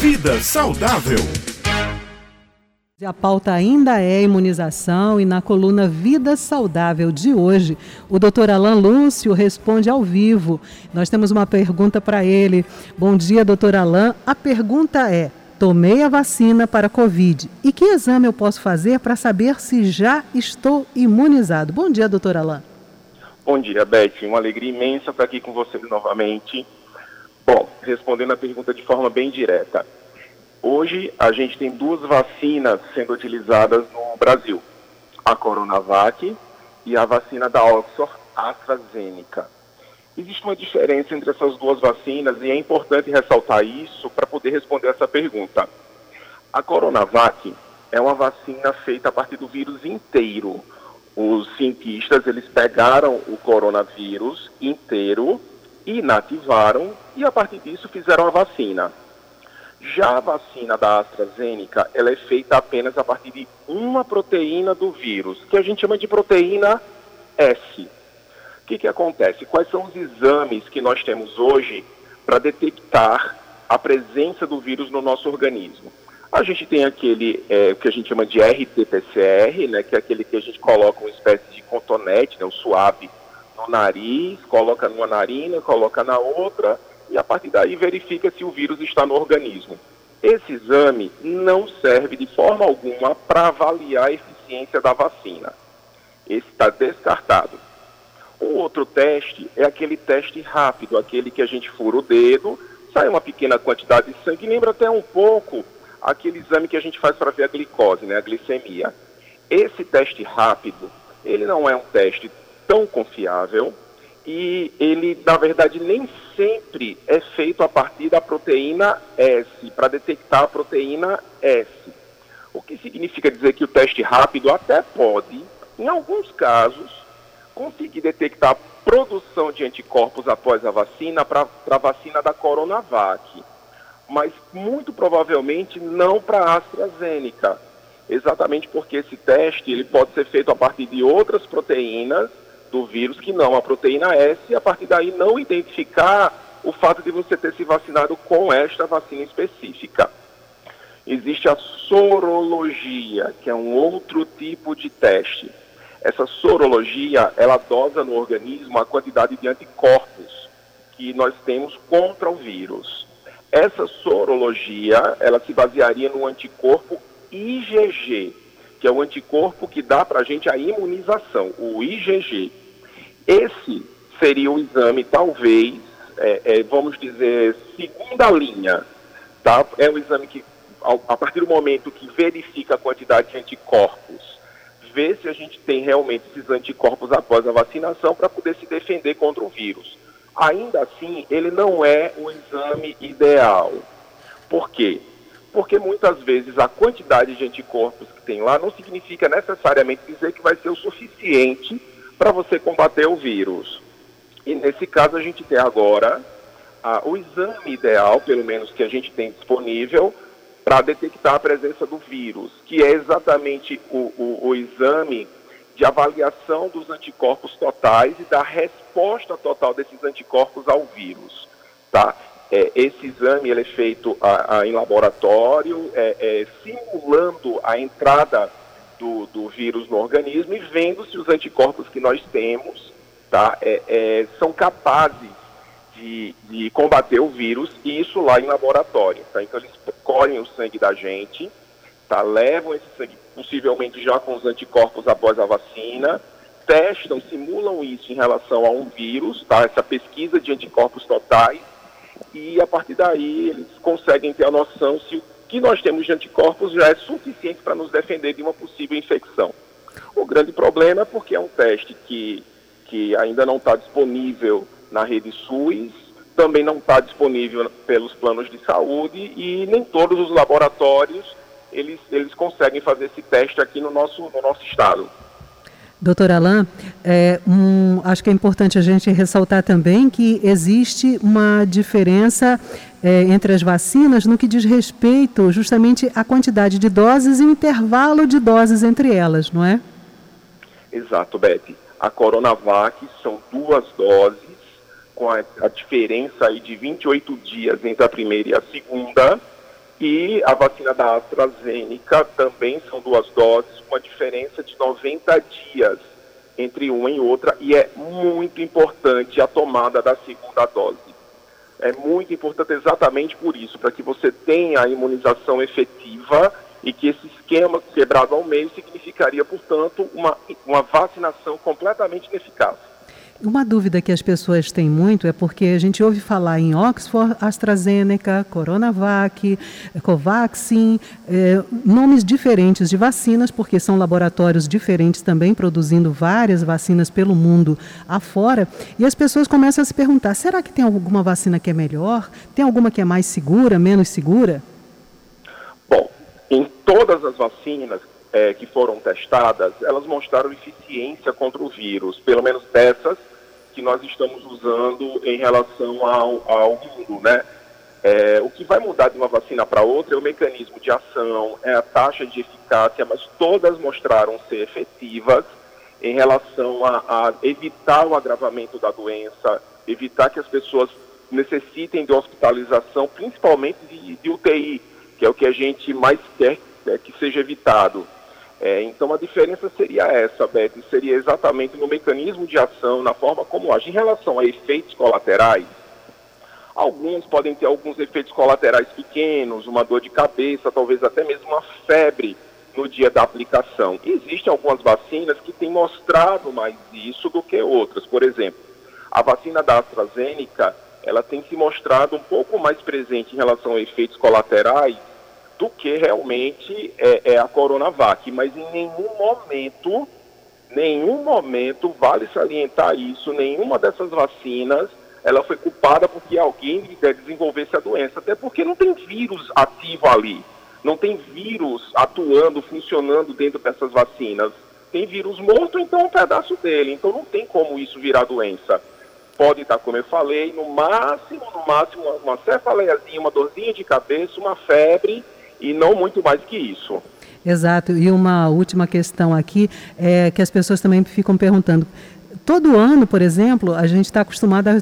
Vida saudável. A pauta ainda é imunização e na coluna Vida Saudável de hoje, o doutor Alain Lúcio responde ao vivo. Nós temos uma pergunta para ele. Bom dia, doutor Alain. A pergunta é: tomei a vacina para Covid e que exame eu posso fazer para saber se já estou imunizado? Bom dia, doutor Alain. Bom dia, Beth. Uma alegria imensa estar aqui com você novamente. Bom, respondendo a pergunta de forma bem direta. Hoje a gente tem duas vacinas sendo utilizadas no Brasil: a Coronavac e a vacina da Oxford AstraZeneca. Existe uma diferença entre essas duas vacinas e é importante ressaltar isso para poder responder essa pergunta. A Coronavac é uma vacina feita a partir do vírus inteiro. Os cientistas eles pegaram o coronavírus inteiro, inativaram e a partir disso fizeram a vacina. Já a vacina da AstraZeneca, ela é feita apenas a partir de uma proteína do vírus, que a gente chama de proteína S. O que, que acontece? Quais são os exames que nós temos hoje para detectar a presença do vírus no nosso organismo? A gente tem aquele é, que a gente chama de RT-PCR, né, que é aquele que a gente coloca uma espécie de cotonete, né, o suave, no nariz, coloca numa narina, coloca na outra, e a partir daí verifica se o vírus está no organismo. Esse exame não serve de forma alguma para avaliar a eficiência da vacina. Esse está descartado. O outro teste é aquele teste rápido, aquele que a gente fura o dedo, sai uma pequena quantidade de sangue, lembra até um pouco aquele exame que a gente faz para ver a glicose, né, a glicemia. Esse teste rápido, ele não é um teste tão confiável, e ele, na verdade, nem sempre é feito a partir da proteína S, para detectar a proteína S. O que significa dizer que o teste rápido até pode, em alguns casos, conseguir detectar produção de anticorpos após a vacina para a vacina da Coronavac, mas muito provavelmente não para a AstraZeneca, exatamente porque esse teste ele pode ser feito a partir de outras proteínas do vírus que não a proteína S e a partir daí não identificar o fato de você ter se vacinado com esta vacina específica. Existe a sorologia, que é um outro tipo de teste. Essa sorologia, ela dosa no organismo a quantidade de anticorpos que nós temos contra o vírus. Essa sorologia, ela se basearia no anticorpo IgG, que é o anticorpo que dá para a gente a imunização, o IgG. Esse seria o exame, talvez, é, é, vamos dizer, segunda linha. Tá? É um exame que, a partir do momento que verifica a quantidade de anticorpos, vê se a gente tem realmente esses anticorpos após a vacinação para poder se defender contra o vírus. Ainda assim, ele não é o exame ideal. Por quê? Porque muitas vezes a quantidade de anticorpos que tem lá não significa necessariamente dizer que vai ser o suficiente para você combater o vírus. E nesse caso a gente tem agora ah, o exame ideal, pelo menos que a gente tem disponível, para detectar a presença do vírus, que é exatamente o, o, o exame de avaliação dos anticorpos totais e da resposta total desses anticorpos ao vírus. Tá? É, esse exame ele é feito a, a, em laboratório, é, é, simulando a entrada do, do vírus no organismo e vendo se os anticorpos que nós temos tá, é, é, são capazes de, de, combater o vírus, e isso lá em laboratório. Tá? Então, eles colhem o sangue da gente, tá? levam esse sangue, possivelmente já com os anticorpos após a vacina, testam, simulam isso em relação a um vírus, tá? essa pesquisa de anticorpos totais, e a partir daí eles conseguem ter a noção se o que nós temos de anticorpos já é suficiente para nos defender de uma possível infecção. O grande problema é porque é um teste que, que ainda não está disponível na rede SUS, também não está disponível pelos planos de saúde e nem todos os laboratórios eles, eles conseguem fazer esse teste aqui no nosso, no nosso estado. Doutor Alain, é, um, acho que é importante a gente ressaltar também que existe uma diferença é, entre as vacinas no que diz respeito justamente à quantidade de doses e o intervalo de doses entre elas, não é? Exato, Beth. A Coronavac são duas doses, com a, a diferença aí de 28 dias entre a primeira e a segunda, E a vacina da AstraZeneca também são duas doses, com a diferença de 90 dias entre uma e outra, e é muito importante a tomada da segunda dose. É muito importante exatamente por isso, para que você tenha a imunização efetiva e que esse esquema quebrado ao meio significaria, portanto, uma, uma vacinação completamente ineficaz. Uma dúvida que as pessoas têm muito é porque a gente ouve falar em Oxford, AstraZeneca, Coronavac, Covaxin, eh, nomes diferentes de vacinas, porque são laboratórios diferentes também produzindo várias vacinas pelo mundo afora. E as pessoas começam a se perguntar: será que tem alguma vacina que é melhor? Tem alguma que é mais segura, menos segura? Bom, em todas as vacinas é, que foram testadas, elas mostraram eficiência contra o vírus, pelo menos dessas que nós estamos usando em relação ao, ao mundo, né? É, o que vai mudar de uma vacina para outra é o mecanismo de ação, é a taxa de eficácia, mas todas mostraram ser efetivas em relação a, a evitar o agravamento da doença, evitar que as pessoas necessitem de hospitalização, principalmente de, de UTI, que é o que a gente mais quer é, que seja evitado. É, então a diferença seria essa, Beth, seria exatamente no mecanismo de ação, na forma como age. Em relação a efeitos colaterais, alguns podem ter alguns efeitos colaterais pequenos, uma dor de cabeça, talvez até mesmo uma febre no dia da aplicação. Existem algumas vacinas que têm mostrado mais isso do que outras. Por exemplo, a vacina da AstraZeneca, ela tem se mostrado um pouco mais presente em relação a efeitos colaterais do que realmente é, é a Coronavac. Mas em nenhum momento, nenhum momento, vale salientar isso, nenhuma dessas vacinas ela foi culpada porque alguém desenvolvesse a doença, até porque não tem vírus ativo ali, não tem vírus atuando, funcionando dentro dessas vacinas. Tem vírus morto, então é um pedaço dele, então não tem como isso virar doença. Pode estar, como eu falei, no máximo, no máximo, uma cefaleiazinha, uma dorzinha de cabeça, uma febre, e não muito mais que isso. Exato. E uma última questão aqui é que as pessoas também ficam perguntando. Todo ano, por exemplo, a gente está acostumado a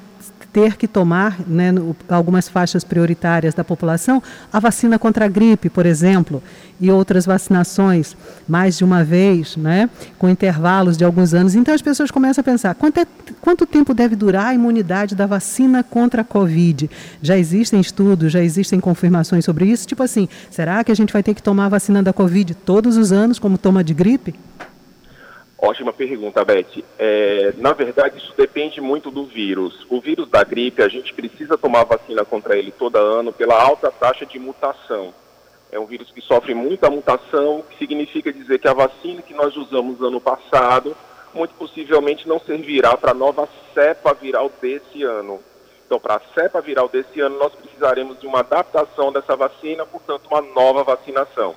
ter que tomar, né, no, algumas faixas prioritárias da população, a vacina contra a gripe, por exemplo, e outras vacinações, mais de uma vez, né, com intervalos de alguns anos. Então as pessoas começam a pensar: quanto, é, quanto tempo deve durar a imunidade da vacina contra a Covid? Já existem estudos, já existem confirmações sobre isso? Tipo assim, será que a gente vai ter que tomar a vacina da Covid todos os anos, como toma de gripe? Ótima pergunta, Beth. É, na verdade, isso depende muito do vírus. O vírus da gripe, a gente precisa tomar vacina contra ele todo ano pela alta taxa de mutação. É um vírus que sofre muita mutação, que significa dizer que a vacina que nós usamos ano passado, muito possivelmente não servirá para a nova cepa viral desse ano. Então, para a cepa viral desse ano, nós precisaremos de uma adaptação dessa vacina, portanto, uma nova vacinação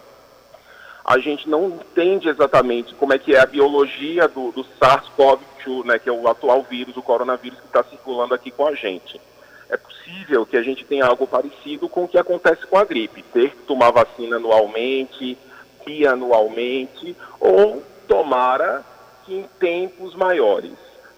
a gente não entende exatamente como é que é a biologia do, do SARS-CoV-2, né, que é o atual vírus, o coronavírus que está circulando aqui com a gente. É possível que a gente tenha algo parecido com o que acontece com a gripe, ter que tomar vacina anualmente, bianualmente, ou tomara que em tempos maiores.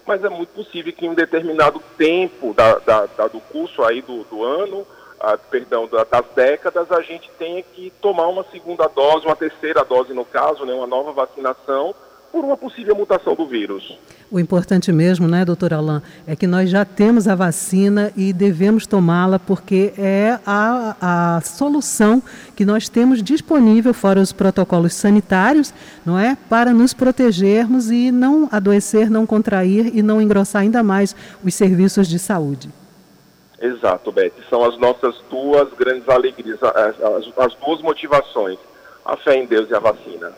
Mas é muito possível que em um determinado tempo da, da, da do curso aí do, do ano, a, perdão, das décadas, a gente tenha que tomar uma segunda dose, uma terceira dose no caso, né, uma nova vacinação, por uma possível mutação do vírus. O importante mesmo, né, doutor Alain, é que nós já temos a vacina e devemos tomá-la porque é a, a solução que nós temos disponível, fora os protocolos sanitários, não é? Para nos protegermos e não adoecer, não contrair e não engrossar ainda mais os serviços de saúde. Exato, Beth. São as nossas duas grandes alegrias, as, as, as duas motivações, a fé em Deus e a vacina.